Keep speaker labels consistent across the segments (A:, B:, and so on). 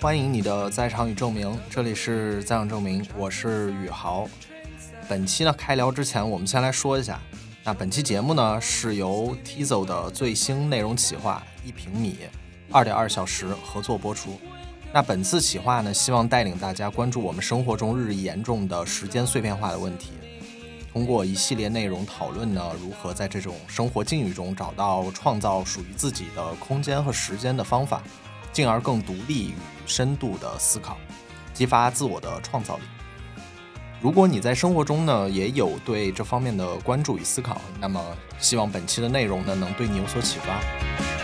A: 欢迎你的在场与证明，这里是在场证明，我是宇豪。本期呢开聊之前，我们先来说一下，那本期节目呢是由 Tizo 的最新内容企划一平米二点二小时合作播出。那本次企划呢，希望带领大家关注我们生活中日益严重的时间碎片化的问题，通过一系列内容讨论呢，如何在这种生活境遇中找到创造属于自己的空间和时间的方法，进而更独立与深度的思考，激发自我的创造力。如果你在生活中呢也有对这方面的关注与思考，那么希望本期的内容呢能对你有所启发。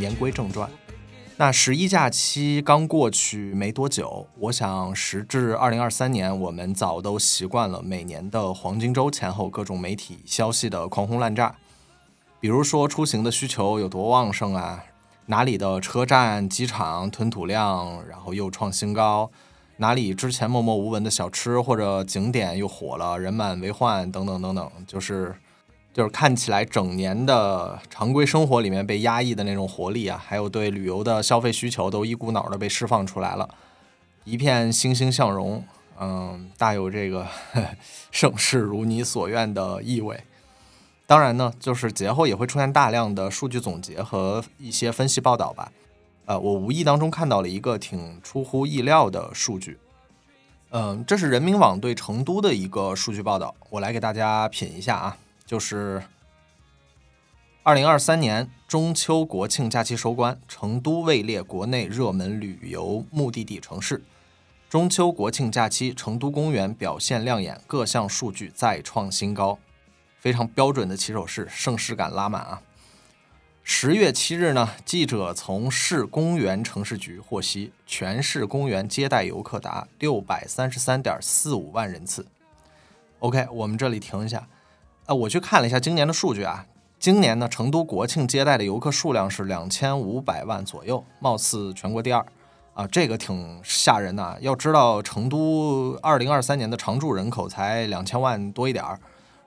A: 言归正传。那十一假期刚过去没多久，我想时至二零二三年，我们早都习惯了每年的黄金周前后各种媒体消息的狂轰滥炸。比如说出行的需求有多旺盛啊，哪里的车站、机场吞吐量然后又创新高，哪里之前默默无闻的小吃或者景点又火了，人满为患等等等等，就是就是看起来整年的常规生活里面被压抑的那种活力啊，还有对旅游的消费需求都一股脑儿的被释放出来了，一片欣欣向荣，嗯，大有这个 盛世如你所愿的意味。当然呢，就是节后也会出现大量的数据总结和一些分析报道吧。呃，我无意当中看到了一个挺出乎意料的数据，嗯、这是人民网对成都的一个数据报道，我来给大家品一下啊，就是二零二三年中秋国庆假期收官，成都位列国内热门旅游目的地城市。中秋国庆假期，成都公园表现亮眼，各项数据再创新高。非常标准的起手式，盛世感拉满啊！十月七日呢，记者从市公园城市局获悉，全市公园接待游客达六百三十三点四五万人次。OK，我们这里停一下。呃，我去看了一下今年的数据啊，今年呢，成都国庆接待的游客数量是两千五百万左右，貌似全国第二啊，这个挺吓人的。要知道，成都二零二三年的常住人口才两千万多一点儿。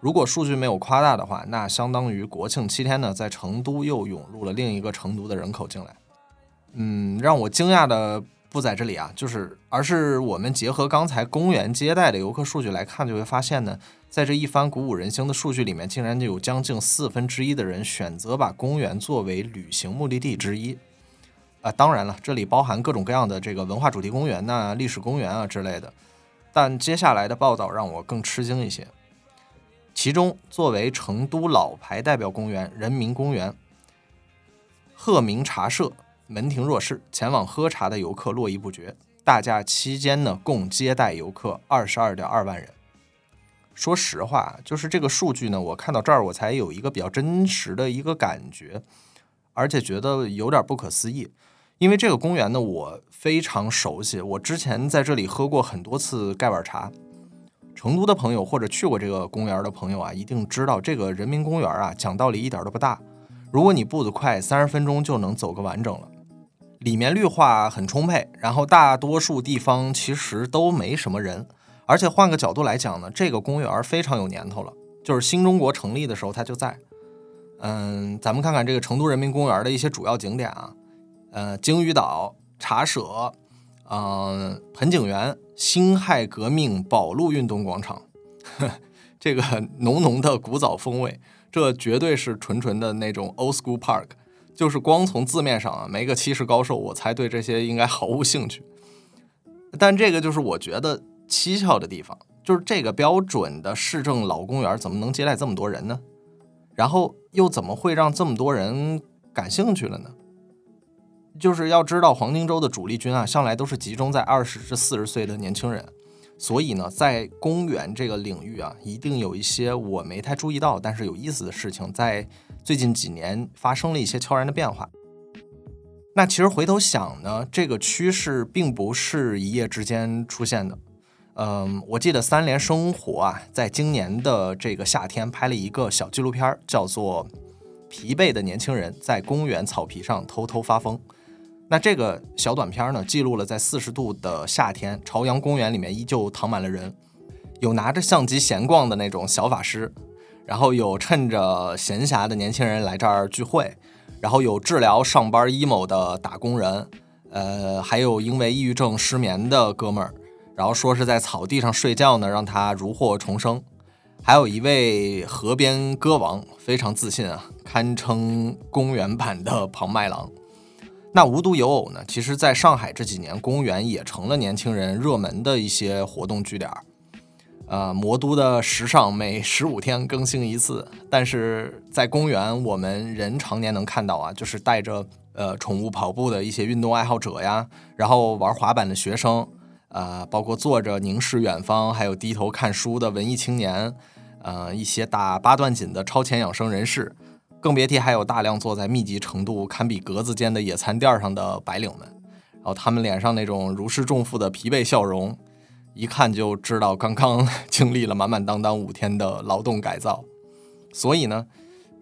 A: 如果数据没有夸大的话，那相当于国庆七天呢，在成都又涌入了另一个成都的人口进来。嗯，让我惊讶的不在这里啊，就是而是我们结合刚才公园接待的游客数据来看，就会发现呢，在这一番鼓舞人心的数据里面，竟然就有将近四分之一的人选择把公园作为旅行目的地之一。啊，当然了，这里包含各种各样的这个文化主题公园呐、历史公园啊之类的。但接下来的报道让我更吃惊一些。其中，作为成都老牌代表公园人民公园，鹤鸣茶社门庭若市，前往喝茶的游客络绎不绝。大假期间呢，共接待游客二十二点二万人。说实话，就是这个数据呢，我看到这儿我才有一个比较真实的一个感觉，而且觉得有点不可思议。因为这个公园呢，我非常熟悉，我之前在这里喝过很多次盖碗茶。成都的朋友或者去过这个公园的朋友啊，一定知道这个人民公园啊，讲道理一点都不大。如果你步子快，三十分钟就能走个完整了。里面绿化很充沛，然后大多数地方其实都没什么人。而且换个角度来讲呢，这个公园非常有年头了，就是新中国成立的时候它就在。嗯，咱们看看这个成都人民公园的一些主要景点啊，呃，鲸鱼岛、茶舍，嗯、盆景园。辛亥革命宝路运动广场，呵 这个浓浓的古早风味，这绝对是纯纯的那种 old school park。就是光从字面上啊，没个七十高寿，我才对这些应该毫无兴趣。但这个就是我觉得蹊跷的地方，就是这个标准的市政老公园怎么能接待这么多人呢？然后又怎么会让这么多人感兴趣了呢？就是要知道，黄金周的主力军啊，向来都是集中在二十至四十岁的年轻人，所以呢，在公园这个领域啊，一定有一些我没太注意到，但是有意思的事情，在最近几年发生了一些悄然的变化。那其实回头想呢，这个趋势并不是一夜之间出现的。嗯，我记得三联生活啊，在今年的这个夏天拍了一个小纪录片，叫做《疲惫的年轻人在公园草皮上偷偷发疯》。那这个小短片呢，记录了在四十度的夏天，朝阳公园里面依旧躺满了人，有拿着相机闲逛的那种小法师，然后有趁着闲暇的年轻人来这儿聚会，然后有治疗上班 emo 的打工人，呃，还有因为抑郁症失眠的哥们儿。然后说是在草地上睡觉呢，让他如获重生。还有一位河边歌王，非常自信啊，堪称公园版的庞麦郎。那无独有偶呢，其实在上海这几年，公园也成了年轻人热门的一些活动据点。呃，魔都的时尚每十五天更新一次，但是在公园，我们人常年能看到啊，就是带着呃宠物跑步的一些运动爱好者呀，然后玩滑板的学生。呃，包括坐着凝视远方，还有低头看书的文艺青年，呃，一些打八段锦的超前养生人士，更别提还有大量坐在密集程度堪比格子间的野餐垫上的白领们。然后他们脸上那种如释重负的疲惫笑容，一看就知道刚刚 经历了满满当当五天的劳动改造。所以呢，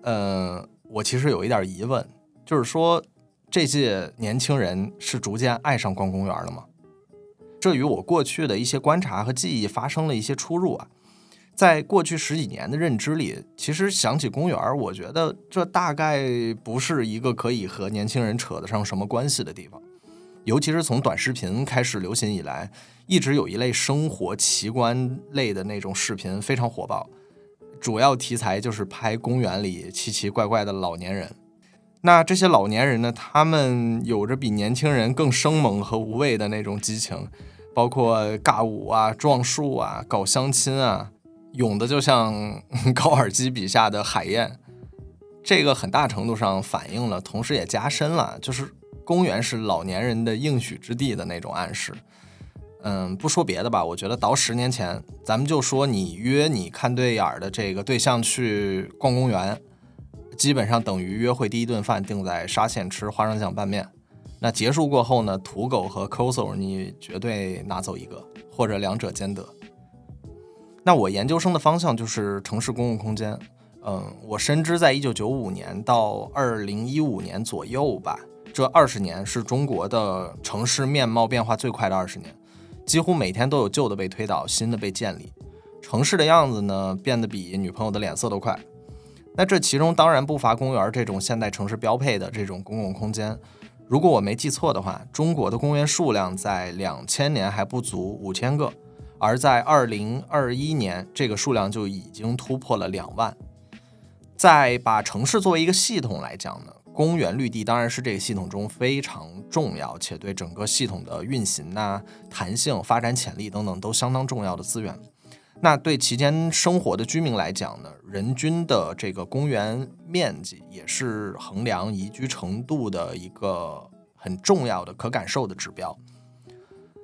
A: 呃，我其实有一点疑问，就是说这届年轻人是逐渐爱上逛公园了吗？这与我过去的一些观察和记忆发生了一些出入啊，在过去十几年的认知里，其实想起公园，我觉得这大概不是一个可以和年轻人扯得上什么关系的地方。尤其是从短视频开始流行以来，一直有一类生活奇观类的那种视频非常火爆，主要题材就是拍公园里奇奇怪怪的老年人。那这些老年人呢，他们有着比年轻人更生猛和无畏的那种激情。包括尬舞啊、撞树啊、搞相亲啊，勇的就像 高尔基笔下的海燕。这个很大程度上反映了，同时也加深了，就是公园是老年人的应许之地的那种暗示。嗯，不说别的吧，我觉得倒十年前，咱们就说你约你看对眼儿的这个对象去逛公园，基本上等于约会第一顿饭定在沙县吃花生酱拌面。那结束过后呢？土狗和 coser 你绝对拿走一个，或者两者兼得。那我研究生的方向就是城市公共空间。嗯，我深知在一九九五年到二零一五年左右吧，这二十年是中国的城市面貌变化最快的二十年，几乎每天都有旧的被推倒，新的被建立，城市的样子呢变得比女朋友的脸色都快。那这其中当然不乏公园这种现代城市标配的这种公共空间。如果我没记错的话，中国的公园数量在两千年还不足五千个，而在二零二一年，这个数量就已经突破了两万。在把城市作为一个系统来讲呢，公园绿地当然是这个系统中非常重要且对整个系统的运行呐、弹性、发展潜力等等都相当重要的资源。那对其间生活的居民来讲呢，人均的这个公园面积也是衡量宜居程度的一个很重要的可感受的指标。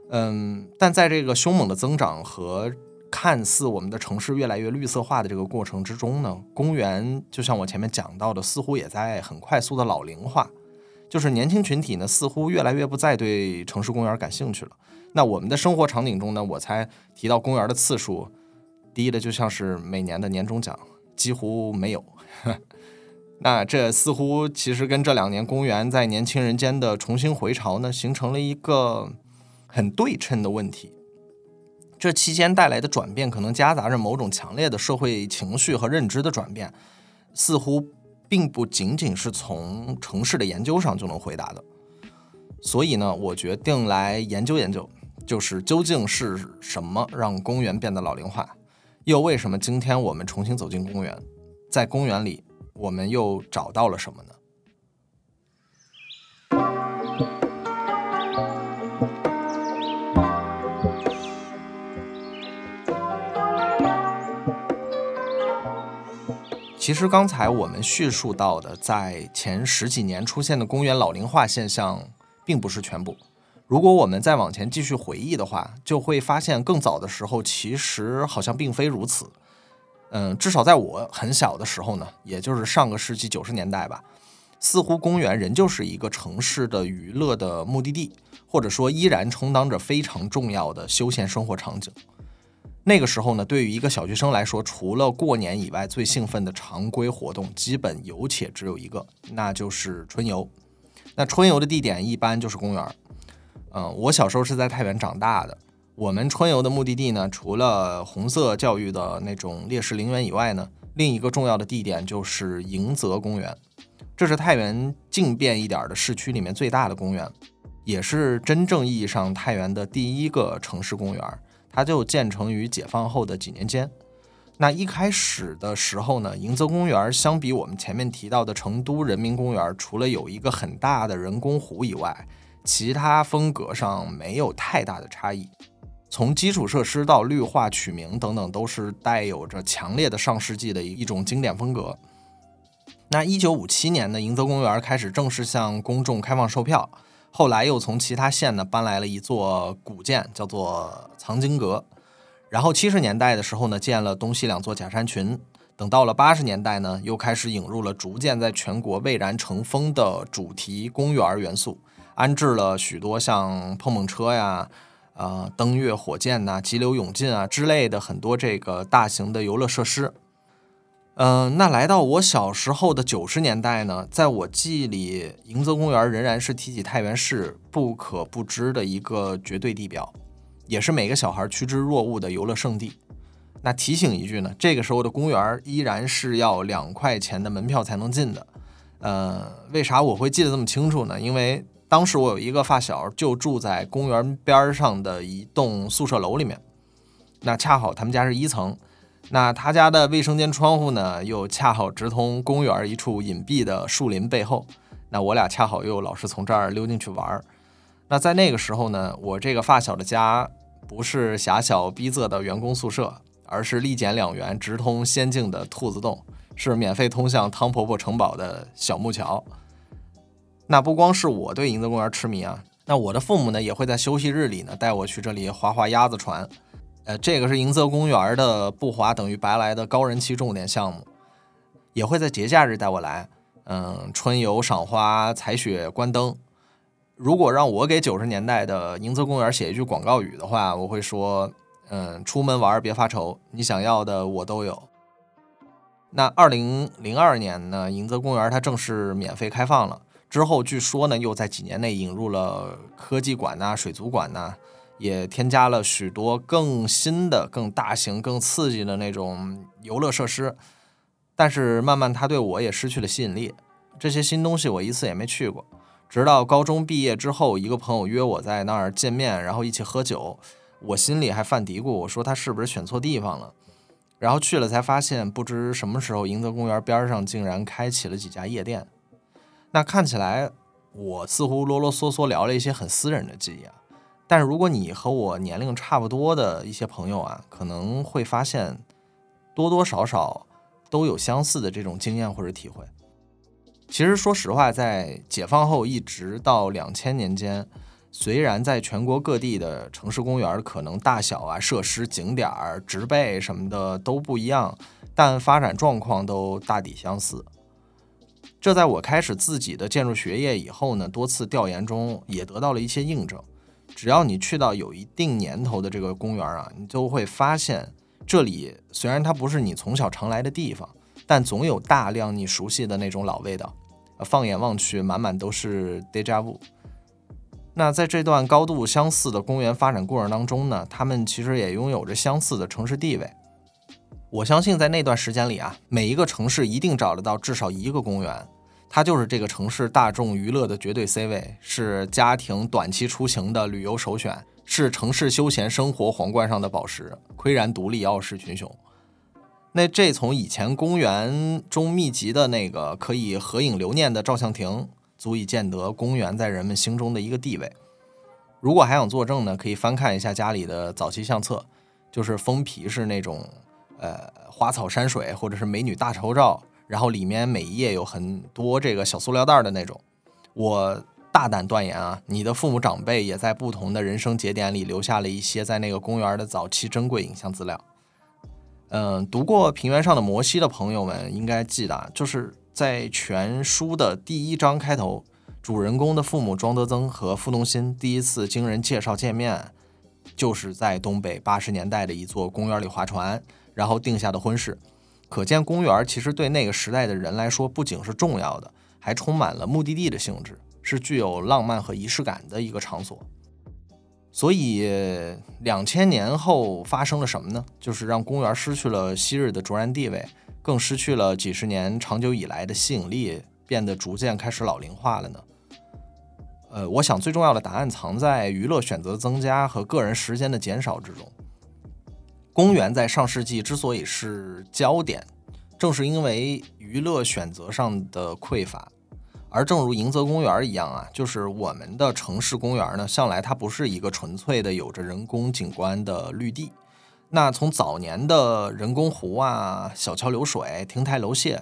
A: 嗯，但在这个凶猛的增长和看似我们的城市越来越绿色化的这个过程之中呢，公园就像我前面讲到的，似乎也在很快速的老龄化，就是年轻群体呢似乎越来越不再对城市公园感兴趣了。那我们的生活场景中呢，我才提到公园的次数。低的就像是每年的年终奖，几乎没有。那这似乎其实跟这两年公园在年轻人间的重新回潮呢，形成了一个很对称的问题。这期间带来的转变，可能夹杂着某种强烈的社会情绪和认知的转变，似乎并不仅仅是从城市的研究上就能回答的。所以呢，我决定来研究研究，就是究竟是什么让公园变得老龄化。又为什么今天我们重新走进公园，在公园里，我们又找到了什么呢？其实刚才我们叙述到的，在前十几年出现的公园老龄化现象，并不是全部。如果我们再往前继续回忆的话，就会发现更早的时候，其实好像并非如此。嗯，至少在我很小的时候呢，也就是上个世纪九十年代吧，似乎公园仍旧是一个城市的娱乐的目的地，或者说依然充当着非常重要的休闲生活场景。那个时候呢，对于一个小学生来说，除了过年以外，最兴奋的常规活动基本有且只有一个，那就是春游。那春游的地点一般就是公园。嗯，我小时候是在太原长大的。我们春游的目的地呢，除了红色教育的那种烈士陵园以外呢，另一个重要的地点就是迎泽公园。这是太原静变一点的市区里面最大的公园，也是真正意义上太原的第一个城市公园。它就建成于解放后的几年间。那一开始的时候呢，迎泽公园相比我们前面提到的成都人民公园，除了有一个很大的人工湖以外，其他风格上没有太大的差异。从基础设施到绿化、取名等等，都是带有着强烈的上世纪的一种经典风格。那一九五七年呢，迎泽公园开始正式向公众开放售票。后来又从其他县呢搬来了一座古建，叫做藏经阁。然后七十年代的时候呢，建了东西两座假山群。等到了八十年代呢，又开始引入了逐渐在全国蔚然成风的主题公园元素，安置了许多像碰碰车呀、呃登月火箭呐、急流勇进啊之类的很多这个大型的游乐设施。嗯，那来到我小时候的九十年代呢，在我记忆里，迎泽公园仍然是提起太原市不可不知的一个绝对地标，也是每个小孩趋之若鹜的游乐胜地。那提醒一句呢，这个时候的公园依然是要两块钱的门票才能进的。呃，为啥我会记得这么清楚呢？因为当时我有一个发小就住在公园边上的一栋宿舍楼里面，那恰好他们家是一层。那他家的卫生间窗户呢，又恰好直通公园一处隐蔽的树林背后。那我俩恰好又老是从这儿溜进去玩儿。那在那个时候呢，我这个发小的家不是狭小逼仄的员工宿舍，而是立减两元直通仙境的兔子洞，是免费通向汤婆婆城堡的小木桥。那不光是我对迎泽公园痴迷啊，那我的父母呢，也会在休息日里呢带我去这里划划鸭子船。呃，这个是迎泽公园的不划等于白来的高人气重点项目，也会在节假日带我来。嗯，春游、赏花、采雪、观灯。如果让我给九十年代的迎泽公园写一句广告语的话，我会说：嗯，出门玩别发愁，你想要的我都有。那二零零二年呢，迎泽公园它正式免费开放了，之后据说呢，又在几年内引入了科技馆呐、水族馆呐。也添加了许多更新的、更大型、更刺激的那种游乐设施，但是慢慢它对我也失去了吸引力。这些新东西我一次也没去过，直到高中毕业之后，一个朋友约我在那儿见面，然后一起喝酒，我心里还犯嘀咕，我说他是不是选错地方了？然后去了才发现，不知什么时候迎泽公园边上竟然开启了几家夜店。那看起来我似乎啰啰嗦嗦聊了一些很私人的记忆啊。但是如果你和我年龄差不多的一些朋友啊，可能会发现多多少少都有相似的这种经验或者体会。其实说实话，在解放后一直到两千年间，虽然在全国各地的城市公园可能大小啊、设施、景点、植被什么的都不一样，但发展状况都大抵相似。这在我开始自己的建筑学业以后呢，多次调研中也得到了一些印证。只要你去到有一定年头的这个公园啊，你就会发现，这里虽然它不是你从小常来的地方，但总有大量你熟悉的那种老味道。放眼望去，满满都是 deja vu。那在这段高度相似的公园发展过程当中呢，他们其实也拥有着相似的城市地位。我相信在那段时间里啊，每一个城市一定找得到至少一个公园。它就是这个城市大众娱乐的绝对 C 位，是家庭短期出行的旅游首选，是城市休闲生活皇冠上的宝石，岿然独立，傲视群雄。那这从以前公园中密集的那个可以合影留念的照相亭，足以见得公园在人们心中的一个地位。如果还想作证呢，可以翻看一下家里的早期相册，就是封皮是那种，呃，花草山水或者是美女大头照。然后里面每一页有很多这个小塑料袋的那种，我大胆断言啊，你的父母长辈也在不同的人生节点里留下了一些在那个公园的早期珍贵影像资料。嗯，读过《平原上的摩西》的朋友们应该记得，就是在全书的第一章开头，主人公的父母庄德增和傅东新第一次经人介绍见面，就是在东北八十年代的一座公园里划船，然后定下的婚事。可见，公园其实对那个时代的人来说，不仅是重要的，还充满了目的地的性质，是具有浪漫和仪式感的一个场所。所以，两千年后发生了什么呢？就是让公园失去了昔日的卓然地位，更失去了几十年长久以来的吸引力，变得逐渐开始老龄化了呢？呃，我想最重要的答案藏在娱乐选择增加和个人时间的减少之中。公园在上世纪之所以是焦点，正是因为娱乐选择上的匮乏。而正如迎泽公园一样啊，就是我们的城市公园呢，向来它不是一个纯粹的有着人工景观的绿地。那从早年的人工湖啊、小桥流水、亭台楼榭，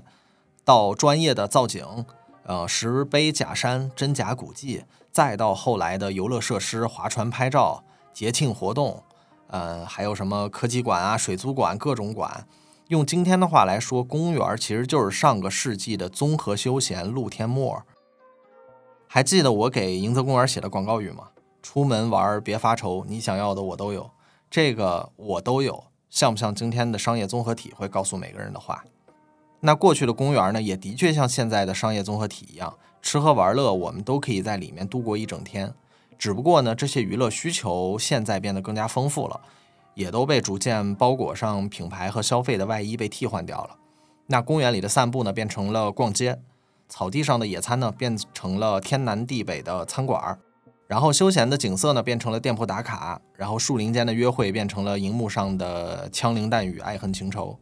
A: 到专业的造景，呃，石碑假山、真假古迹，再到后来的游乐设施、划船拍照、节庆活动，呃，还有什么科技馆啊、水族馆、各种馆。用今天的话来说，公园其实就是上个世纪的综合休闲露天 mall。还记得我给迎泽公园写的广告语吗？出门玩别发愁，你想要的我都有。这个我都有，像不像今天的商业综合体会告诉每个人的话？那过去的公园呢，也的确像现在的商业综合体一样，吃喝玩乐我们都可以在里面度过一整天。只不过呢，这些娱乐需求现在变得更加丰富了。也都被逐渐包裹上品牌和消费的外衣，被替换掉了。那公园里的散步呢，变成了逛街；草地上的野餐呢，变成了天南地北的餐馆儿；然后休闲的景色呢，变成了店铺打卡；然后树林间的约会变成了荧幕上的枪林弹雨、爱恨情仇。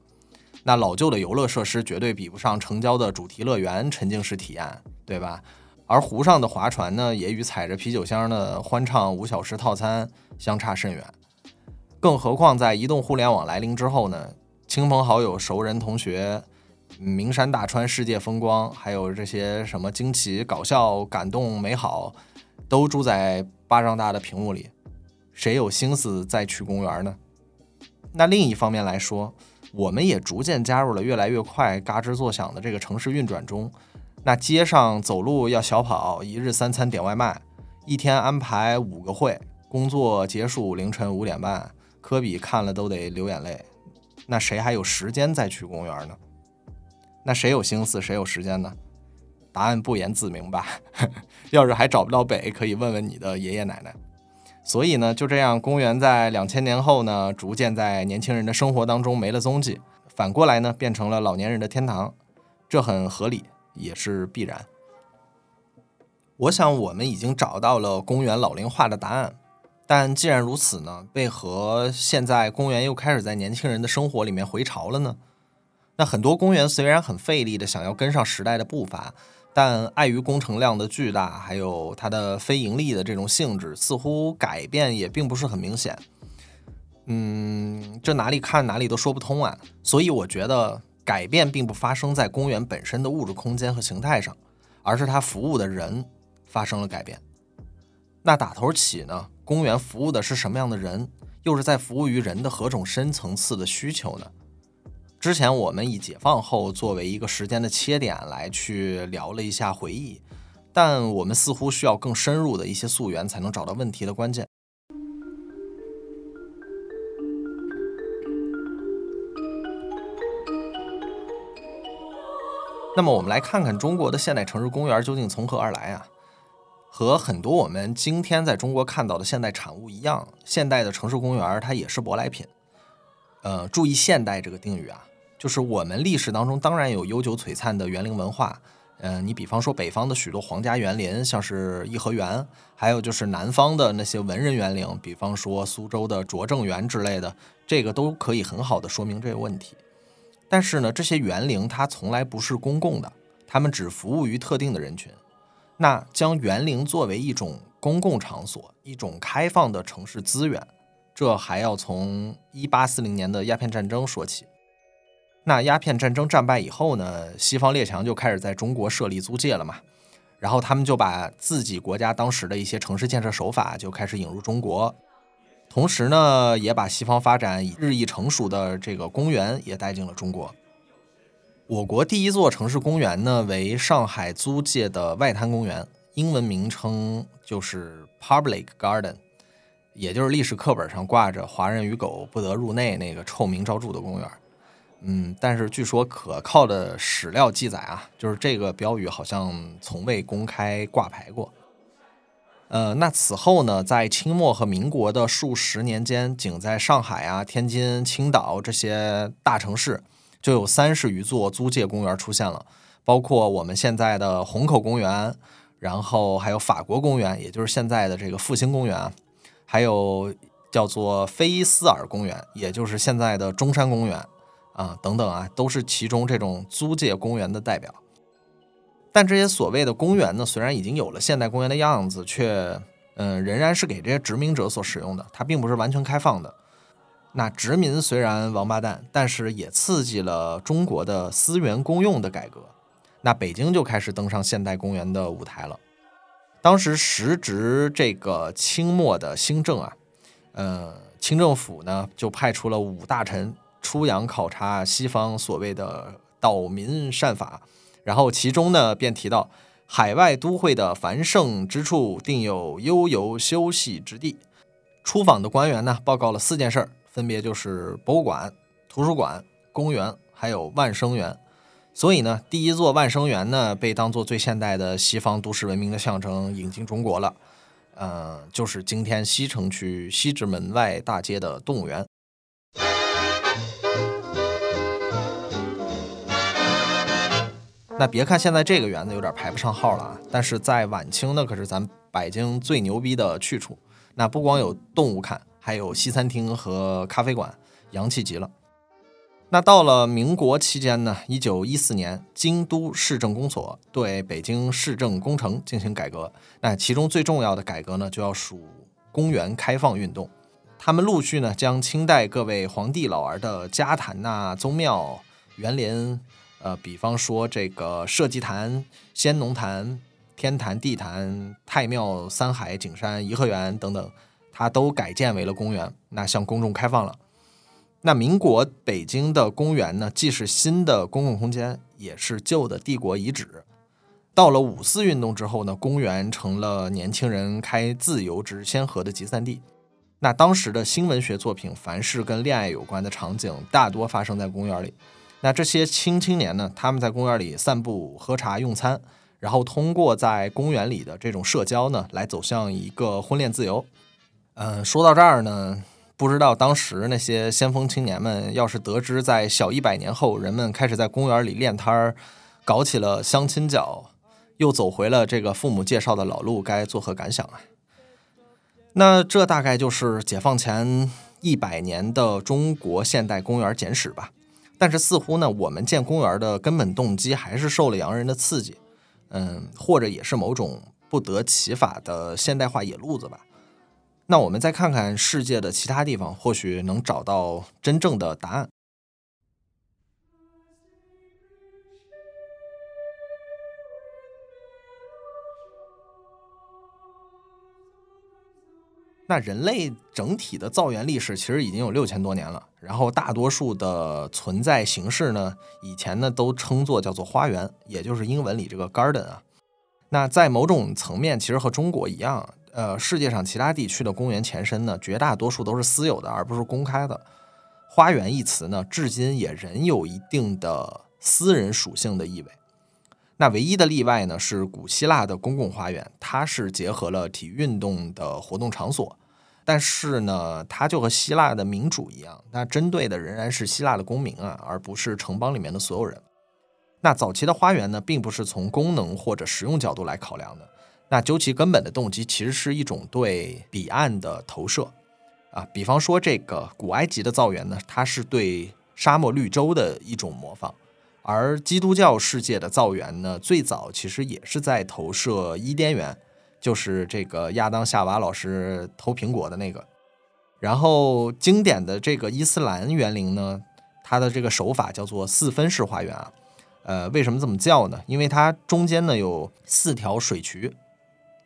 A: 那老旧的游乐设施绝对比不上城郊的主题乐园沉浸式体验，对吧？而湖上的划船呢，也与踩着啤酒箱的欢唱五小时套餐相差甚远。更何况，在移动互联网来临之后呢，亲朋好友、熟人、同学，名山大川、世界风光，还有这些什么惊奇、搞笑、感动、美好，都住在巴掌大的屏幕里，谁有心思再去公园呢？那另一方面来说，我们也逐渐加入了越来越快、嘎吱作响的这个城市运转中。那街上走路要小跑，一日三餐点外卖，一天安排五个会，工作结束凌晨五点半。科比看了都得流眼泪，那谁还有时间再去公园呢？那谁有心思，谁有时间呢？答案不言自明吧。要是还找不到北，可以问问你的爷爷奶奶。所以呢，就这样，公园在两千年后呢，逐渐在年轻人的生活当中没了踪迹，反过来呢，变成了老年人的天堂。这很合理，也是必然。我想，我们已经找到了公园老龄化的答案。但既然如此呢，为何现在公园又开始在年轻人的生活里面回潮了呢？那很多公园虽然很费力的想要跟上时代的步伐，但碍于工程量的巨大，还有它的非盈利的这种性质，似乎改变也并不是很明显。嗯，这哪里看哪里都说不通啊。所以我觉得改变并不发生在公园本身的物质空间和形态上，而是它服务的人发生了改变。那打头起呢？公园服务的是什么样的人？又是在服务于人的何种深层次的需求呢？之前我们以解放后作为一个时间的切点来去聊了一下回忆，但我们似乎需要更深入的一些溯源，才能找到问题的关键。那么，我们来看看中国的现代城市公园究竟从何而来啊？和很多我们今天在中国看到的现代产物一样，现代的城市公园它也是舶来品。呃，注意“现代”这个定语啊，就是我们历史当中当然有悠久璀璨的园林文化。嗯，你比方说北方的许多皇家园林，像是颐和园，还有就是南方的那些文人园林，比方说苏州的拙政园之类的，这个都可以很好的说明这个问题。但是呢，这些园林它从来不是公共的，它们只服务于特定的人群。那将园林作为一种公共场所，一种开放的城市资源，这还要从一八四零年的鸦片战争说起。那鸦片战争战败以后呢，西方列强就开始在中国设立租界了嘛，然后他们就把自己国家当时的一些城市建设手法就开始引入中国，同时呢，也把西方发展日益成熟的这个公园也带进了中国。我国第一座城市公园呢为上海租界的外滩公园，英文名称就是 Public Garden，也就是历史课本上挂着“华人与狗不得入内”那个臭名昭著的公园。嗯，但是据说可靠的史料记载啊，就是这个标语好像从未公开挂牌过。呃，那此后呢，在清末和民国的数十年间，仅在上海啊、天津、青岛这些大城市，就有三十余座租界公园出现了，包括我们现在的虹口公园，然后还有法国公园，也就是现在的这个复兴公园，还有叫做菲斯尔公园，也就是现在的中山公园。啊，等等啊，都是其中这种租界公园的代表。但这些所谓的公园呢，虽然已经有了现代公园的样子，却嗯，仍然是给这些殖民者所使用的，它并不是完全开放的。那殖民虽然王八蛋，但是也刺激了中国的私园公用的改革。那北京就开始登上现代公园的舞台了。当时时值这个清末的新政啊，呃，清政府呢就派出了五大臣。出洋考察西方所谓的岛民善法，然后其中呢便提到海外都会的繁盛之处定有悠游休息之地。出访的官员呢报告了四件事儿，分别就是博物馆、图书馆、公园，还有万生园。所以呢，第一座万生园呢被当做最现代的西方都市文明的象征引进中国了。嗯，就是今天西城区西直门外大街的动物园。那别看现在这个园子有点排不上号了啊，但是在晚清那可是咱北京最牛逼的去处。那不光有动物看，还有西餐厅和咖啡馆，洋气极了。那到了民国期间呢，一九一四年，京都市政公所对北京市政工程进行改革。那其中最重要的改革呢，就要数公园开放运动。他们陆续呢，将清代各位皇帝老儿的家坛呐、宗庙、园林。呃，比方说这个社稷坛、先农坛、天坛、地坛、太庙、三海、景山、颐和园等等，它都改建为了公园，那向公众开放了。那民国北京的公园呢，既是新的公共空间，也是旧的帝国遗址。到了五四运动之后呢，公园成了年轻人开自由之先河的集散地。那当时的新文学作品，凡是跟恋爱有关的场景，大多发生在公园里。那这些青青年呢？他们在公园里散步、喝茶、用餐，然后通过在公园里的这种社交呢，来走向一个婚恋自由。嗯，说到这儿呢，不知道当时那些先锋青年们，要是得知在小一百年后，人们开始在公园里练摊儿，搞起了相亲角，又走回了这个父母介绍的老路，该作何感想啊？那这大概就是解放前一百年的中国现代公园简史吧。但是似乎呢，我们建公园的根本动机还是受了洋人的刺激，嗯，或者也是某种不得其法的现代化野路子吧。那我们再看看世界的其他地方，或许能找到真正的答案。那人类整体的造园历史其实已经有六千多年了，然后大多数的存在形式呢，以前呢都称作叫做花园，也就是英文里这个 garden 啊。那在某种层面，其实和中国一样，呃，世界上其他地区的公园前身呢，绝大多数都是私有的，而不是公开的。花园一词呢，至今也仍有一定的私人属性的意味。那唯一的例外呢，是古希腊的公共花园，它是结合了体育运动的活动场所，但是呢，它就和希腊的民主一样，那针对的仍然是希腊的公民啊，而不是城邦里面的所有人。那早期的花园呢，并不是从功能或者实用角度来考量的，那究其根本的动机，其实是一种对彼岸的投射啊。比方说这个古埃及的造园呢，它是对沙漠绿洲的一种模仿。而基督教世界的造园呢，最早其实也是在投射伊甸园，就是这个亚当夏娃老师偷苹果的那个。然后经典的这个伊斯兰园林呢，它的这个手法叫做四分式花园啊。呃，为什么这么叫呢？因为它中间呢有四条水渠，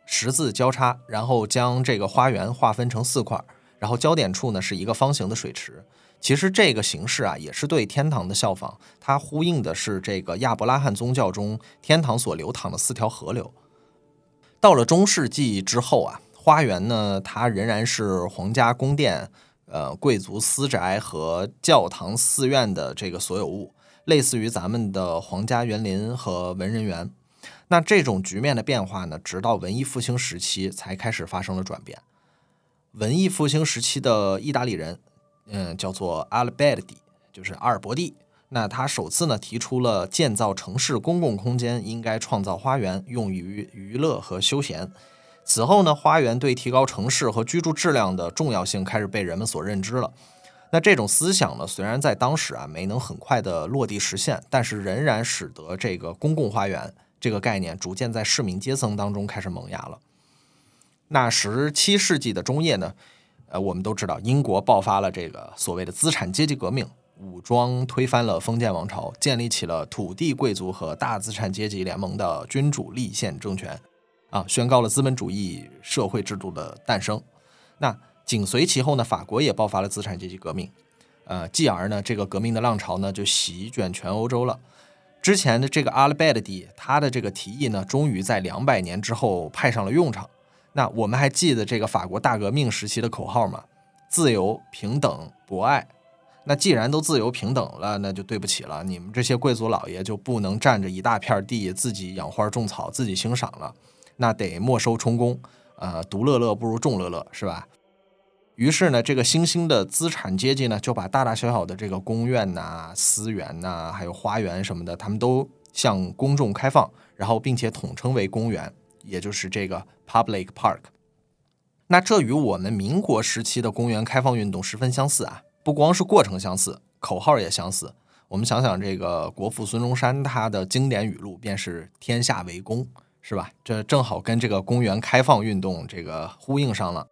A: 十字交叉，然后将这个花园划分成四块，然后焦点处呢是一个方形的水池。其实这个形式啊，也是对天堂的效仿，它呼应的是这个亚伯拉罕宗教中天堂所流淌的四条河流。到了中世纪之后啊，花园呢，它仍然是皇家宫殿、呃贵族私宅和教堂寺院的这个所有物，类似于咱们的皇家园林和文人园。那这种局面的变化呢，直到文艺复兴时期才开始发生了转变。文艺复兴时期的意大利人。嗯，叫做阿尔贝蒂，就是阿尔伯蒂。那他首次呢提出了建造城市公共空间应该创造花园，用于娱乐和休闲。此后呢，花园对提高城市和居住质量的重要性开始被人们所认知了。那这种思想呢，虽然在当时啊没能很快的落地实现，但是仍然使得这个公共花园这个概念逐渐在市民阶层当中开始萌芽了。那十七世纪的中叶呢？呃，我们都知道，英国爆发了这个所谓的资产阶级革命，武装推翻了封建王朝，建立起了土地贵族和大资产阶级联盟的君主立宪政权，啊，宣告了资本主义社会制度的诞生。那紧随其后呢，法国也爆发了资产阶级革命，呃，继而呢，这个革命的浪潮呢就席卷全欧洲了。之前的这个阿尔贝蒂，他的这个提议呢，终于在两百年之后派上了用场。那我们还记得这个法国大革命时期的口号吗？自由、平等、博爱。那既然都自由平等了，那就对不起了，你们这些贵族老爷就不能占着一大片地自己养花种草、自己欣赏了，那得没收充公。呃，独乐乐不如众乐乐，是吧？于是呢，这个新兴的资产阶级呢，就把大大小小的这个公园呐、私园呐，还有花园什么的，他们都向公众开放，然后并且统称为公园。也就是这个 public park，那这与我们民国时期的公园开放运动十分相似啊！不光是过程相似，口号也相似。我们想想，这个国父孙中山他的经典语录便是“天下为公”，是吧？这正好跟这个公园开放运动这个呼应上了。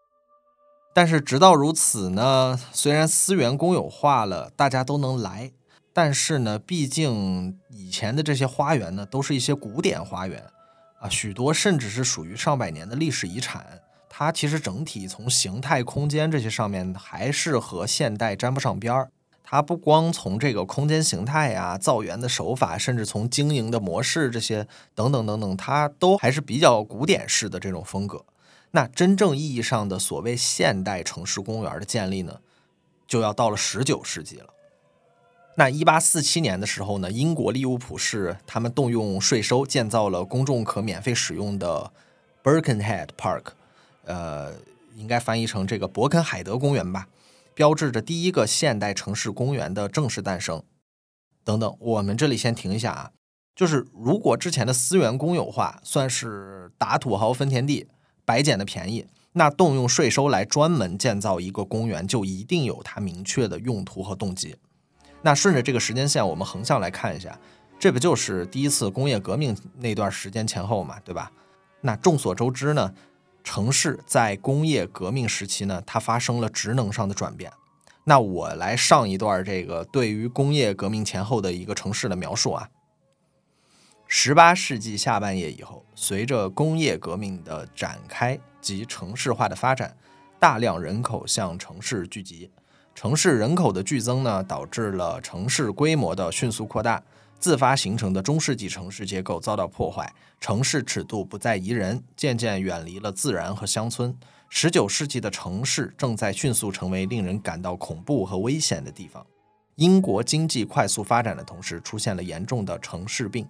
A: 但是直到如此呢，虽然私园公有化了，大家都能来，但是呢，毕竟以前的这些花园呢，都是一些古典花园。许多甚至是属于上百年的历史遗产，它其实整体从形态、空间这些上面还是和现代沾不上边儿。它不光从这个空间形态呀、造园的手法，甚至从经营的模式这些等等等等，它都还是比较古典式的这种风格。那真正意义上的所谓现代城市公园的建立呢，就要到了十九世纪了。那一八四七年的时候呢，英国利物浦市他们动用税收建造了公众可免费使用的 Birkenhead Park，呃，应该翻译成这个伯肯海德公园吧，标志着第一个现代城市公园的正式诞生。等等，我们这里先停一下啊，就是如果之前的私园公有化算是打土豪分田地、白捡的便宜，那动用税收来专门建造一个公园，就一定有它明确的用途和动机。那顺着这个时间线，我们横向来看一下，这不就是第一次工业革命那段时间前后嘛，对吧？那众所周知呢，城市在工业革命时期呢，它发生了职能上的转变。那我来上一段这个对于工业革命前后的一个城市的描述啊。十八世纪下半叶以后，随着工业革命的展开及城市化的发展，大量人口向城市聚集。城市人口的剧增呢，导致了城市规模的迅速扩大，自发形成的中世纪城市结构遭到破坏，城市尺度不再宜人，渐渐远离了自然和乡村。十九世纪的城市正在迅速成为令人感到恐怖和危险的地方。英国经济快速发展的同时，出现了严重的城市病。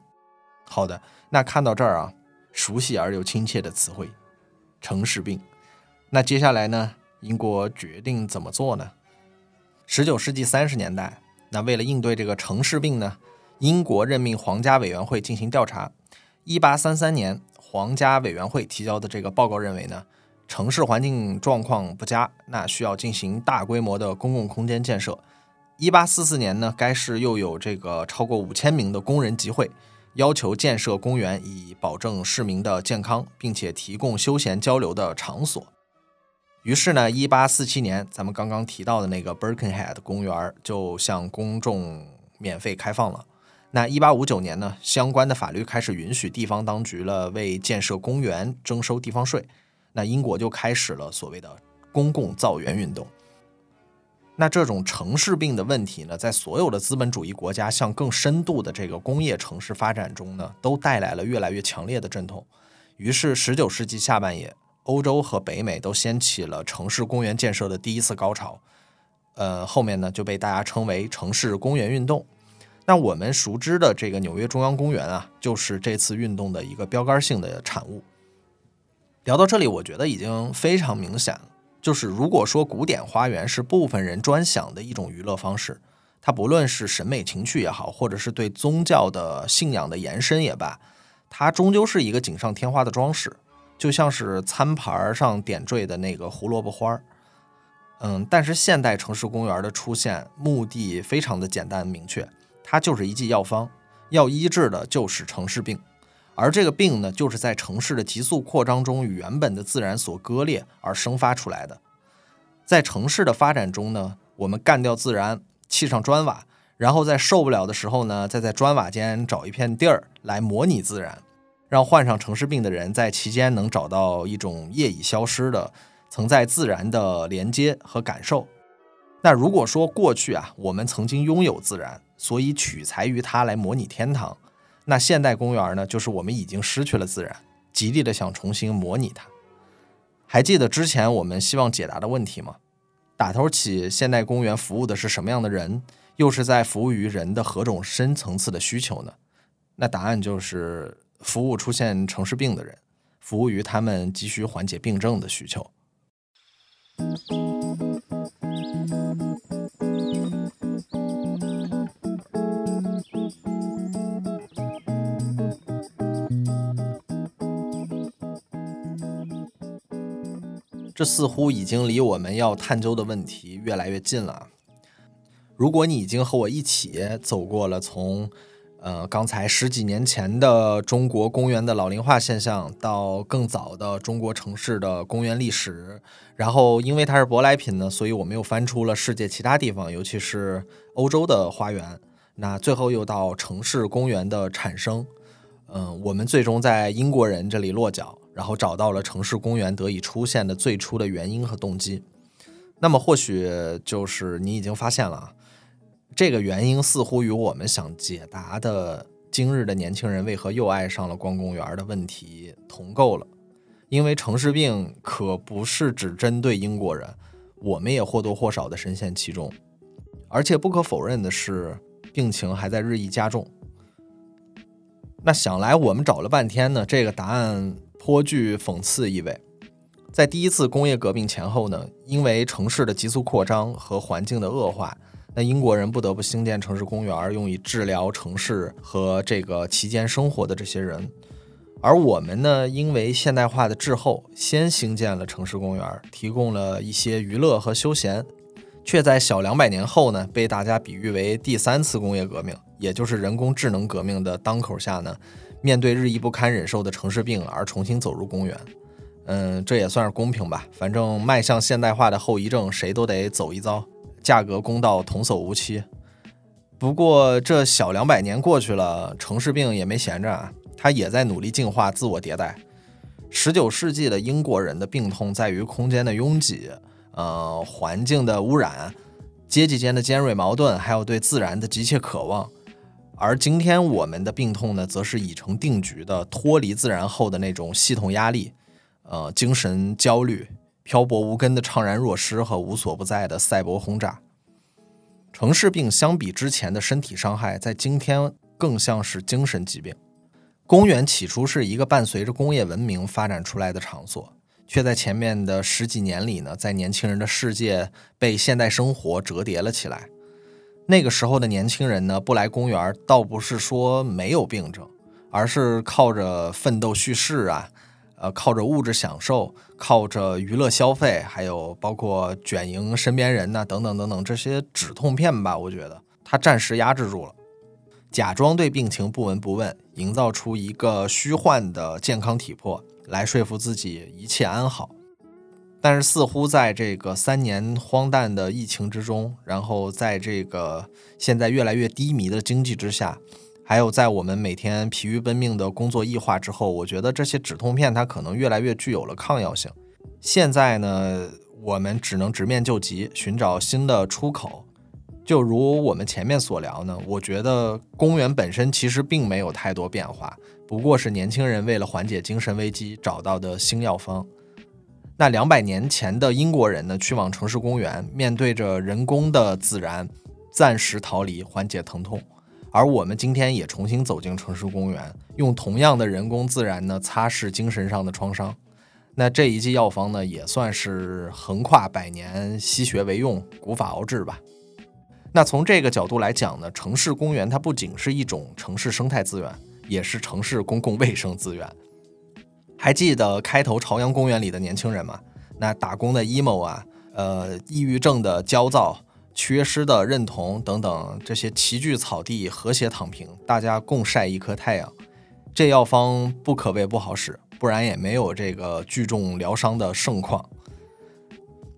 A: 好的，那看到这儿啊，熟悉而又亲切的词汇，城市病。那接下来呢，英国决定怎么做呢？十九世纪三十年代，那为了应对这个城市病呢，英国任命皇家委员会进行调查。一八三三年，皇家委员会提交的这个报告认为呢，城市环境状况不佳，那需要进行大规模的公共空间建设。一八四四年呢，该市又有这个超过五千名的工人集会，要求建设公园以保证市民的健康，并且提供休闲交流的场所。于是呢，一八四七年，咱们刚刚提到的那个 Birkenhead 公园就向公众免费开放了。那一八五九年呢，相关的法律开始允许地方当局了为建设公园征收地方税。那英国就开始了所谓的公共造园运动。那这种城市病的问题呢，在所有的资本主义国家向更深度的这个工业城市发展中呢，都带来了越来越强烈的阵痛。于是，十九世纪下半叶，欧洲和北美都掀起了城市公园建设的第一次高潮。呃，后面呢就被大家称为城市公园运动。那我们熟知的这个纽约中央公园啊，就是这次运动的一个标杆性的产物。聊到这里，我觉得已经非常明显了。就是如果说古典花园是部分人专享的一种娱乐方式，它不论是审美情趣也好，或者是对宗教的信仰的延伸也罢，它终究是一个锦上添花的装饰，就像是餐盘上点缀的那个胡萝卜花儿。嗯，但是现代城市公园的出现目的非常的简单明确，它就是一剂药方，要医治的就是城市病。而这个病呢，就是在城市的急速扩张中与原本的自然所割裂而生发出来的。在城市的发展中呢，我们干掉自然，砌上砖瓦，然后在受不了的时候呢，再在砖瓦间找一片地儿来模拟自然，让患上城市病的人在其间能找到一种业已消失的曾在自然的连接和感受。那如果说过去啊，我们曾经拥有自然，所以取材于它来模拟天堂。那现代公园呢，就是我们已经失去了自然，极力的想重新模拟它。还记得之前我们希望解答的问题吗？打头起，现代公园服务的是什么样的人？又是在服务于人的何种深层次的需求呢？那答案就是服务出现城市病的人，服务于他们急需缓解病症的需求。这似乎已经离我们要探究的问题越来越近了。如果你已经和我一起走过了从，呃，刚才十几年前的中国公园的老龄化现象，到更早的中国城市的公园历史，然后因为它是舶来品呢，所以我们又翻出了世界其他地方，尤其是欧洲的花园。那最后又到城市公园的产生，嗯，我们最终在英国人这里落脚。然后找到了城市公园得以出现的最初的原因和动机，那么或许就是你已经发现了，这个原因似乎与我们想解答的今日的年轻人为何又爱上了逛公园的问题同构了。因为城市病可不是只针对英国人，我们也或多或少的深陷其中，而且不可否认的是，病情还在日益加重。那想来我们找了半天呢，这个答案。颇具讽刺意味。在第一次工业革命前后呢，因为城市的急速扩张和环境的恶化，那英国人不得不兴建城市公园，用以治疗城市和这个期间生活的这些人。而我们呢，因为现代化的滞后，先兴建了城市公园，提供了一些娱乐和休闲，却在小两百年后呢，被大家比喻为第三次工业革命，也就是人工智能革命的当口下呢。面对日益不堪忍受的城市病而重新走入公园，嗯，这也算是公平吧。反正迈向现代化的后遗症，谁都得走一遭。价格公道，童叟无欺。不过这小两百年过去了，城市病也没闲着啊，它也在努力进化、自我迭代。十九世纪的英国人的病痛在于空间的拥挤，呃，环境的污染，阶级间的尖锐矛盾，还有对自然的急切渴望。而今天我们的病痛呢，则是已成定局的脱离自然后的那种系统压力，呃，精神焦虑、漂泊无根的怅然若失和无所不在的赛博轰炸。城市病相比之前的身体伤害，在今天更像是精神疾病。公园起初是一个伴随着工业文明发展出来的场所，却在前面的十几年里呢，在年轻人的世界被现代生活折叠了起来。那个时候的年轻人呢，不来公园，倒不是说没有病症，而是靠着奋斗叙事啊，呃，靠着物质享受，靠着娱乐消费，还有包括卷赢身边人呐，等等等等这些止痛片吧。我觉得他暂时压制住了，假装对病情不闻不问，营造出一个虚幻的健康体魄，来说服自己一切安好。但是，似乎在这个三年荒诞的疫情之中，然后在这个现在越来越低迷的经济之下，还有在我们每天疲于奔命的工作异化之后，我觉得这些止痛片它可能越来越具有了抗药性。现在呢，我们只能直面救急，寻找新的出口。就如我们前面所聊呢，我觉得公园本身其实并没有太多变化，不过是年轻人为了缓解精神危机找到的新药方。那两百年前的英国人呢，去往城市公园，面对着人工的自然，暂时逃离，缓解疼痛。而我们今天也重新走进城市公园，用同样的人工自然呢，擦拭精神上的创伤。那这一剂药方呢，也算是横跨百年，西学为用，古法熬制吧。那从这个角度来讲呢，城市公园它不仅是一种城市生态资源，也是城市公共卫生资源。还记得开头朝阳公园里的年轻人吗？那打工的 emo 啊，呃，抑郁症的焦躁，缺失的认同等等，这些齐聚草地，和谐躺平，大家共晒一颗太阳。这药方不可谓不好使，不然也没有这个聚众疗伤的盛况。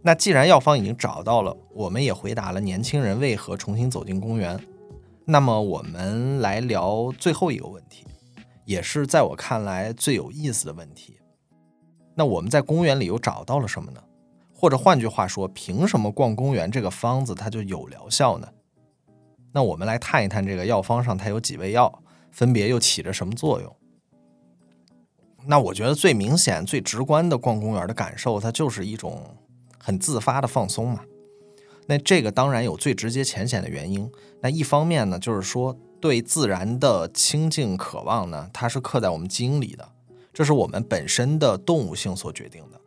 A: 那既然药方已经找到了，我们也回答了年轻人为何重新走进公园。那么我们来聊最后一个问题，也是在我看来最有意思的问题。那我们在公园里又找到了什么呢？或者换句话说，凭什么逛公园这个方子它就有疗效呢？那我们来探一探这个药方上它有几味药，分别又起着什么作用？那我觉得最明显、最直观的逛公园的感受，它就是一种。很自发的放松嘛，那这个当然有最直接浅显的原因。那一方面呢，就是说对自然的亲近渴望呢，它是刻在我们基因里的，这是我们本身的动物性所决定的，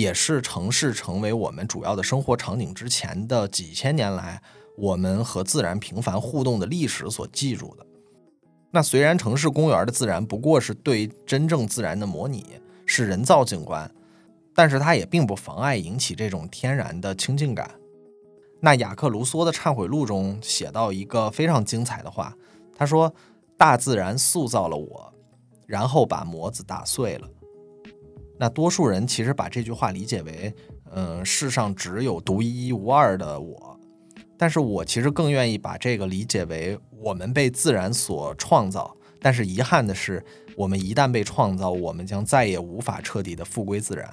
A: 也是城市成为我们主要的生活场景之前的几千年来我们和自然频繁互动的历史所记住的。那虽然城市公园的自然不过是对真正自然的模拟，是人造景观。但是它也并不妨碍引起这种天然的亲近感。那雅克·卢梭的《忏悔录》中写到一个非常精彩的话，他说：“大自然塑造了我，然后把模子打碎了。”那多数人其实把这句话理解为，嗯，世上只有独一无二的我。但是我其实更愿意把这个理解为，我们被自然所创造。但是遗憾的是，我们一旦被创造，我们将再也无法彻底的复归自然。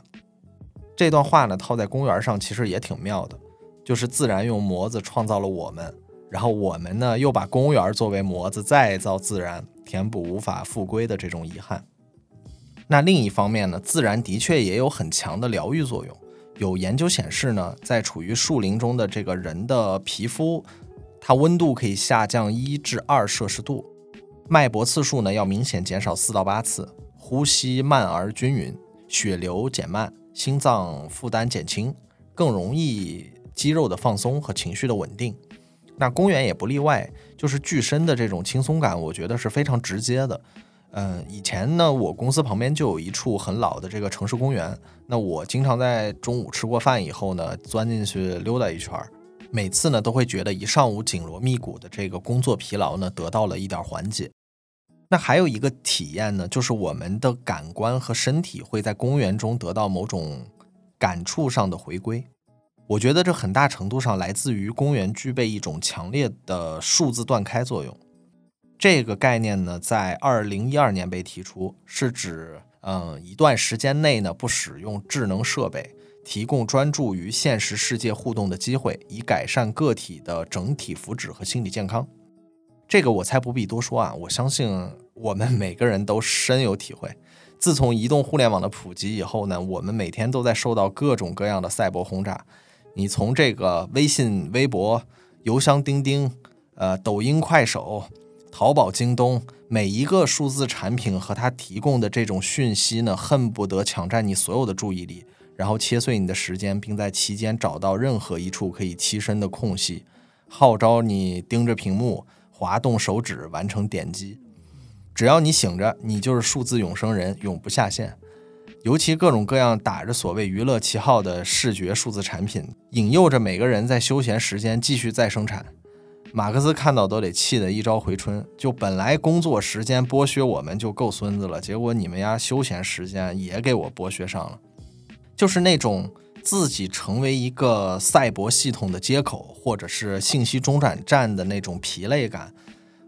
A: 这段话呢，套在公园上其实也挺妙的，就是自然用模子创造了我们，然后我们呢又把公园作为模子再造自然，填补无法复归的这种遗憾。那另一方面呢，自然的确也有很强的疗愈作用。有研究显示呢，在处于树林中的这个人的皮肤，它温度可以下降一至二摄氏度，脉搏次数呢要明显减少四到八次，呼吸慢而均匀，血流减慢。心脏负担减轻，更容易肌肉的放松和情绪的稳定。那公园也不例外，就是具身的这种轻松感，我觉得是非常直接的。嗯，以前呢，我公司旁边就有一处很老的这个城市公园，那我经常在中午吃过饭以后呢，钻进去溜达一圈儿，每次呢都会觉得一上午紧锣密鼓的这个工作疲劳呢得到了一点缓解。那还有一个体验呢，就是我们的感官和身体会在公园中得到某种感触上的回归。我觉得这很大程度上来自于公园具备一种强烈的数字断开作用。这个概念呢，在二零一二年被提出，是指嗯一段时间内呢不使用智能设备，提供专注于现实世界互动的机会，以改善个体的整体福祉和心理健康。这个我才不必多说啊！我相信我们每个人都深有体会。自从移动互联网的普及以后呢，我们每天都在受到各种各样的赛博轰炸。你从这个微信、微博、邮箱、钉钉、呃抖音、快手、淘宝、京东，每一个数字产品和它提供的这种讯息呢，恨不得抢占你所有的注意力，然后切碎你的时间，并在其间找到任何一处可以栖身的空隙，号召你盯着屏幕。滑动手指完成点击，只要你醒着，你就是数字永生人，永不下线。尤其各种各样打着所谓娱乐旗号的视觉数字产品，引诱着每个人在休闲时间继续再生产。马克思看到都得气得一朝回春。就本来工作时间剥削我们就够孙子了，结果你们家休闲时间也给我剥削上了，就是那种。自己成为一个赛博系统的接口，或者是信息中转站的那种疲累感，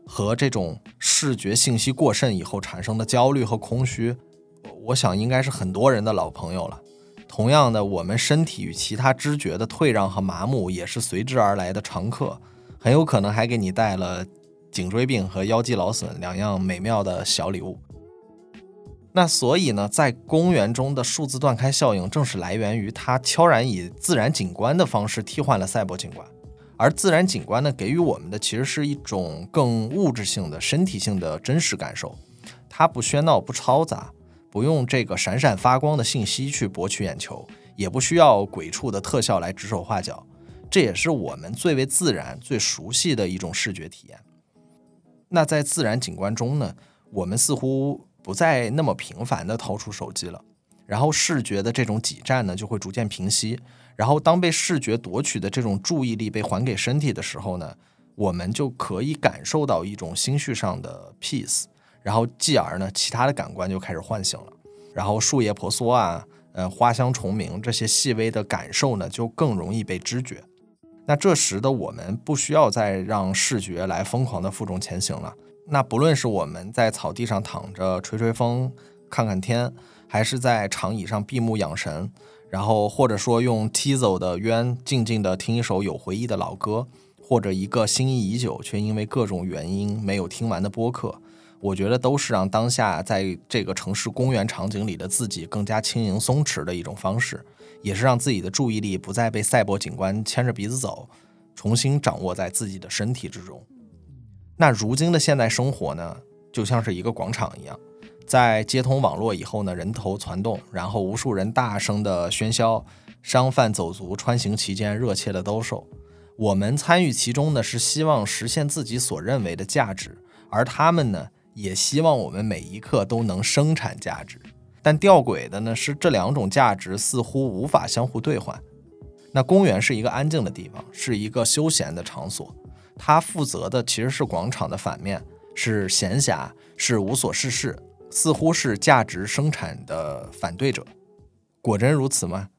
A: 和这种视觉信息过剩以后产生的焦虑和空虚，我想应该是很多人的老朋友了。同样的，我们身体与其他知觉的退让和麻木也是随之而来的常客，很有可能还给你带了颈椎病和腰肌劳损两样美妙的小礼物。那所以呢，在公园中的数字断开效应，正是来源于它悄然以自然景观的方式替换了赛博景观，而自然景观呢，给予我们的其实是一种更物质性的、身体性的真实感受，它不喧闹、不嘈杂，不用这个闪闪发光的信息去博取眼球，也不需要鬼畜的特效来指手画脚，这也是我们最为自然、最熟悉的一种视觉体验。那在自然景观中呢，我们似乎。不再那么频繁地掏出手机了，然后视觉的这种挤占呢就会逐渐平息，然后当被视觉夺取的这种注意力被还给身体的时候呢，我们就可以感受到一种心绪上的 peace，然后继而呢其他的感官就开始唤醒了，然后树叶婆娑啊，呃花香虫鸣这些细微的感受呢就更容易被知觉，那这时的我们不需要再让视觉来疯狂的负重前行了。那不论是我们在草地上躺着吹吹风、看看天，还是在长椅上闭目养神，然后或者说用 Tizo 的渊静静地听一首有回忆的老歌，或者一个心仪已久却因为各种原因没有听完的播客，我觉得都是让当下在这个城市公园场景里的自己更加轻盈松弛的一种方式，也是让自己的注意力不再被赛博景观牵着鼻子走，重新掌握在自己的身体之中。那如今的现代生活呢，就像是一个广场一样，在接通网络以后呢，人头攒动，然后无数人大声的喧嚣，商贩走卒穿行其间热切的兜售。我们参与其中呢，是希望实现自己所认为的价值，而他们呢，也希望我们每一刻都能生产价值。但吊诡的呢，是这两种价值似乎无法相互兑换。那公园是一个安静的地方，是一个休闲的场所。他负责的其实是广场的反面，是闲暇，是无所事事，似乎是价值生产的反对者。果真如此吗？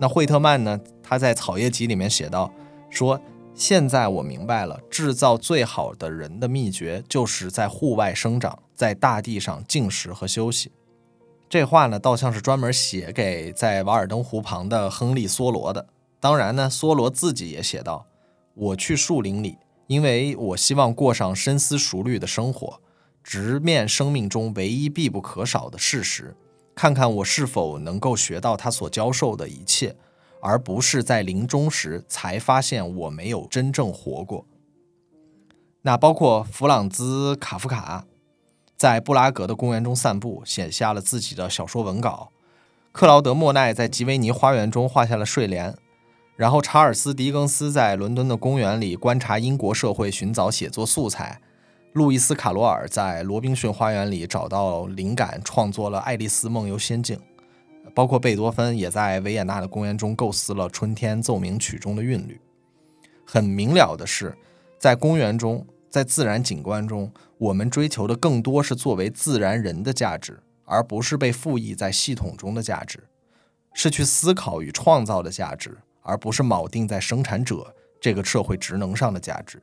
A: 那惠特曼呢？他在《草叶集》里面写道：“说现在我明白了，制造最好的人的秘诀，就是在户外生长，在大地上进食和休息。”这话呢，倒像是专门写给在瓦尔登湖旁的亨利·梭罗的。当然呢，梭罗自己也写道：“我去树林里，因为我希望过上深思熟虑的生活，直面生命中唯一必不可少的事实，看看我是否能够学到他所教授的一切，而不是在临终时才发现我没有真正活过。”那包括弗朗兹·卡夫卡。在布拉格的公园中散步，写下了自己的小说文稿。克劳德·莫奈在吉维尼花园中画下了睡莲。然后，查尔斯·狄更斯在伦敦的公园里观察英国社会，寻找写作素材。路易斯·卡罗尔在罗宾逊花园里找到灵感，创作了《爱丽丝梦游仙境》。包括贝多芬也在维也纳的公园中构思了《春天奏鸣曲》中的韵律。很明了的是，在公园中。在自然景观中，我们追求的更多是作为自然人的价值，而不是被赋予在系统中的价值；是去思考与创造的价值，而不是铆定在生产者这个社会职能上的价值。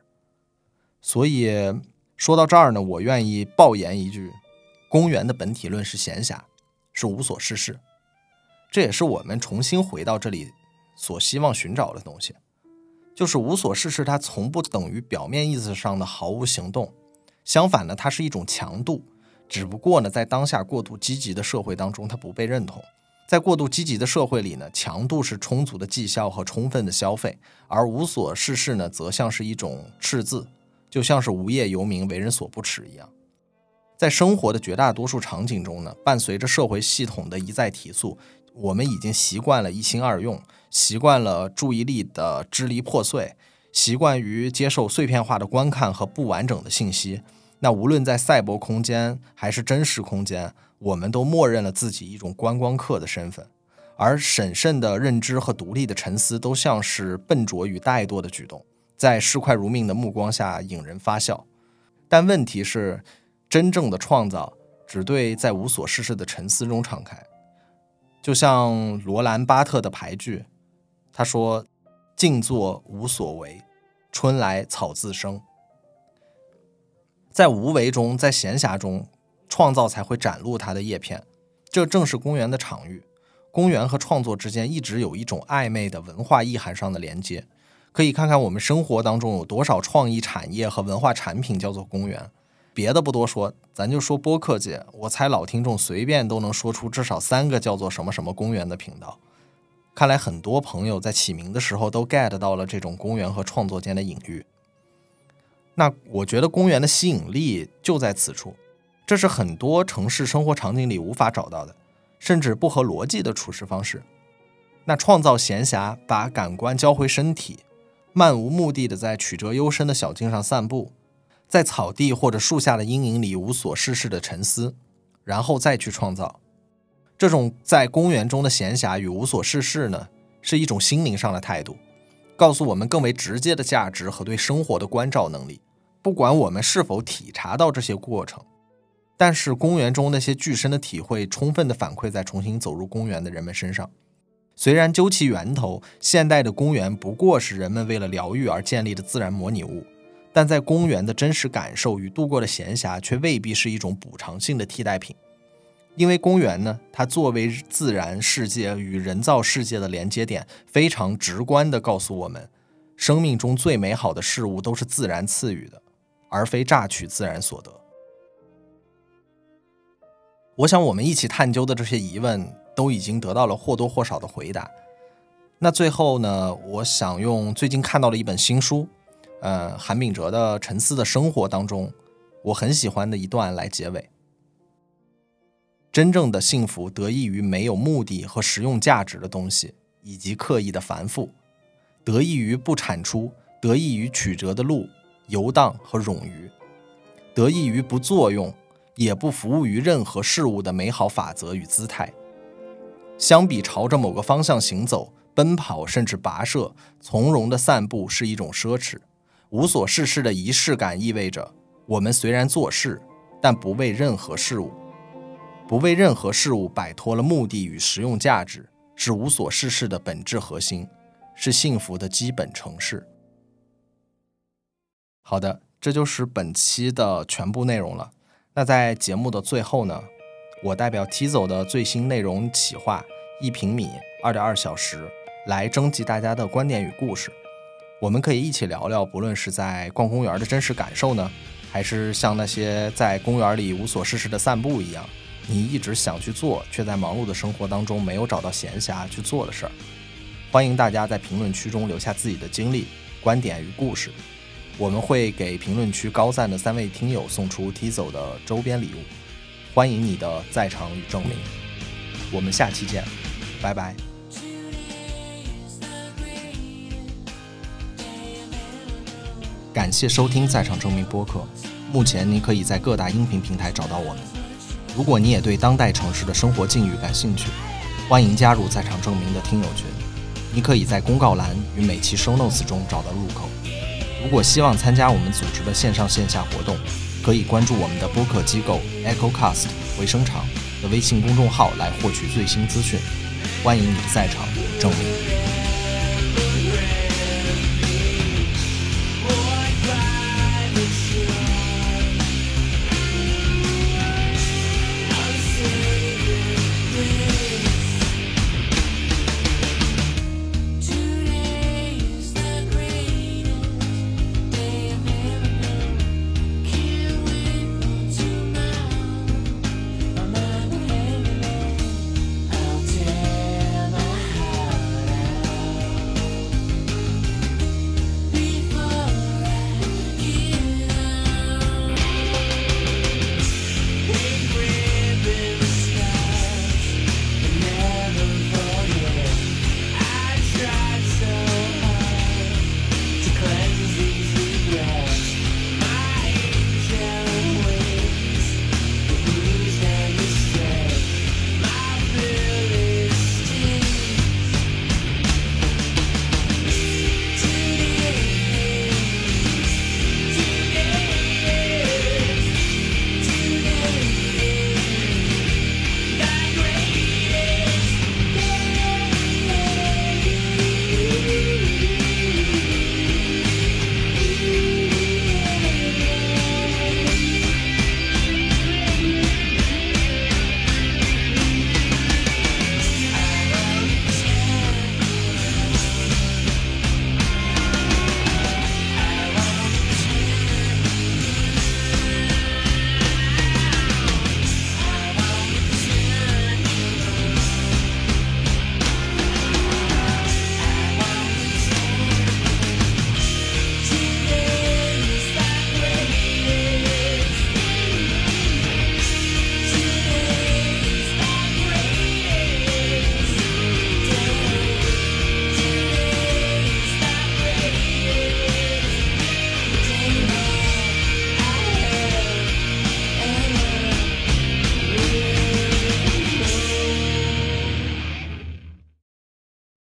A: 所以说到这儿呢，我愿意爆言一句：公园的本体论是闲暇，是无所事事。这也是我们重新回到这里所希望寻找的东西。就是无所事事，它从不等于表面意思上的毫无行动。相反呢，它是一种强度。只不过呢，在当下过度积极的社会当中，它不被认同。在过度积极的社会里呢，强度是充足的绩效和充分的消费，而无所事事呢，则像是一种赤字，就像是无业游民为人所不齿一样。在生活的绝大多数场景中呢，伴随着社会系统的一再提速。我们已经习惯了一心二用，习惯了注意力的支离破碎，习惯于接受碎片化的观看和不完整的信息。那无论在赛博空间还是真实空间，我们都默认了自己一种观光客的身份，而审慎的认知和独立的沉思都像是笨拙与怠惰的举动，在视快如命的目光下引人发笑。但问题是，真正的创造只对在无所事事的沉思中敞开。就像罗兰·巴特的牌句，他说：“静坐无所为，春来草自生。”在无为中，在闲暇中，创造才会展露它的叶片。这正是公园的场域。公园和创作之间一直有一种暧昧的文化意涵上的连接。可以看看我们生活当中有多少创意产业和文化产品叫做公园。别的不多说，咱就说播客界，我猜老听众随便都能说出至少三个叫做什么什么公园的频道。看来很多朋友在起名的时候都 get 到了这种公园和创作间的隐喻。那我觉得公园的吸引力就在此处，这是很多城市生活场景里无法找到的，甚至不合逻辑的处事方式。那创造闲暇，把感官交回身体，漫无目的的在曲折幽深的小径上散步。在草地或者树下的阴影里无所事事的沉思，然后再去创造。这种在公园中的闲暇与无所事事呢，是一种心灵上的态度，告诉我们更为直接的价值和对生活的关照能力。不管我们是否体察到这些过程，但是公园中那些具身的体会，充分的反馈在重新走入公园的人们身上。虽然究其源头，现代的公园不过是人们为了疗愈而建立的自然模拟物。但在公园的真实感受与度过的闲暇，却未必是一种补偿性的替代品，因为公园呢，它作为自然世界与人造世界的连接点，非常直观地告诉我们，生命中最美好的事物都是自然赐予的，而非榨取自然所得。我想，我们一起探究的这些疑问，都已经得到了或多或少的回答。那最后呢，我想用最近看到的一本新书。呃，韩炳哲的《沉思的生活》当中，我很喜欢的一段来结尾。真正的幸福得益于没有目的和实用价值的东西，以及刻意的繁复；得益于不产出，得益于曲折的路、游荡和冗余；得益于不作用，也不服务于任何事物的美好法则与姿态。相比朝着某个方向行走、奔跑，甚至跋涉、从容的散步，是一种奢侈。无所事事的仪式感意味着，我们虽然做事，但不为任何事物，不为任何事物摆脱了目的与实用价值，是无所事事的本质核心，是幸福的基本城市。好的，这就是本期的全部内容了。那在节目的最后呢，我代表 T 走的最新内容企划一平米二点二小时，来征集大家的观点与故事。我们可以一起聊聊，不论是在逛公园的真实感受呢，还是像那些在公园里无所事事的散步一样，你一直想去做，却在忙碌的生活当中没有找到闲暇去做的事儿。欢迎大家在评论区中留下自己的经历、观点与故事，我们会给评论区高赞的三位听友送出 Tizo 的周边礼物。欢迎你的在场与证明。我们下期见，拜拜。感谢收听《在场证明》播客。目前你可以在各大音频平台找到我们。如果你也对当代城市的生活境遇感兴趣，欢迎加入《在场证明》的听友群。你可以在公告栏与每期 show notes 中找到入口。如果希望参加我们组织的线上线下活动，可以关注我们的播客机构 EchoCast 回声场的微信公众号来获取最新资讯。欢迎你在场证明。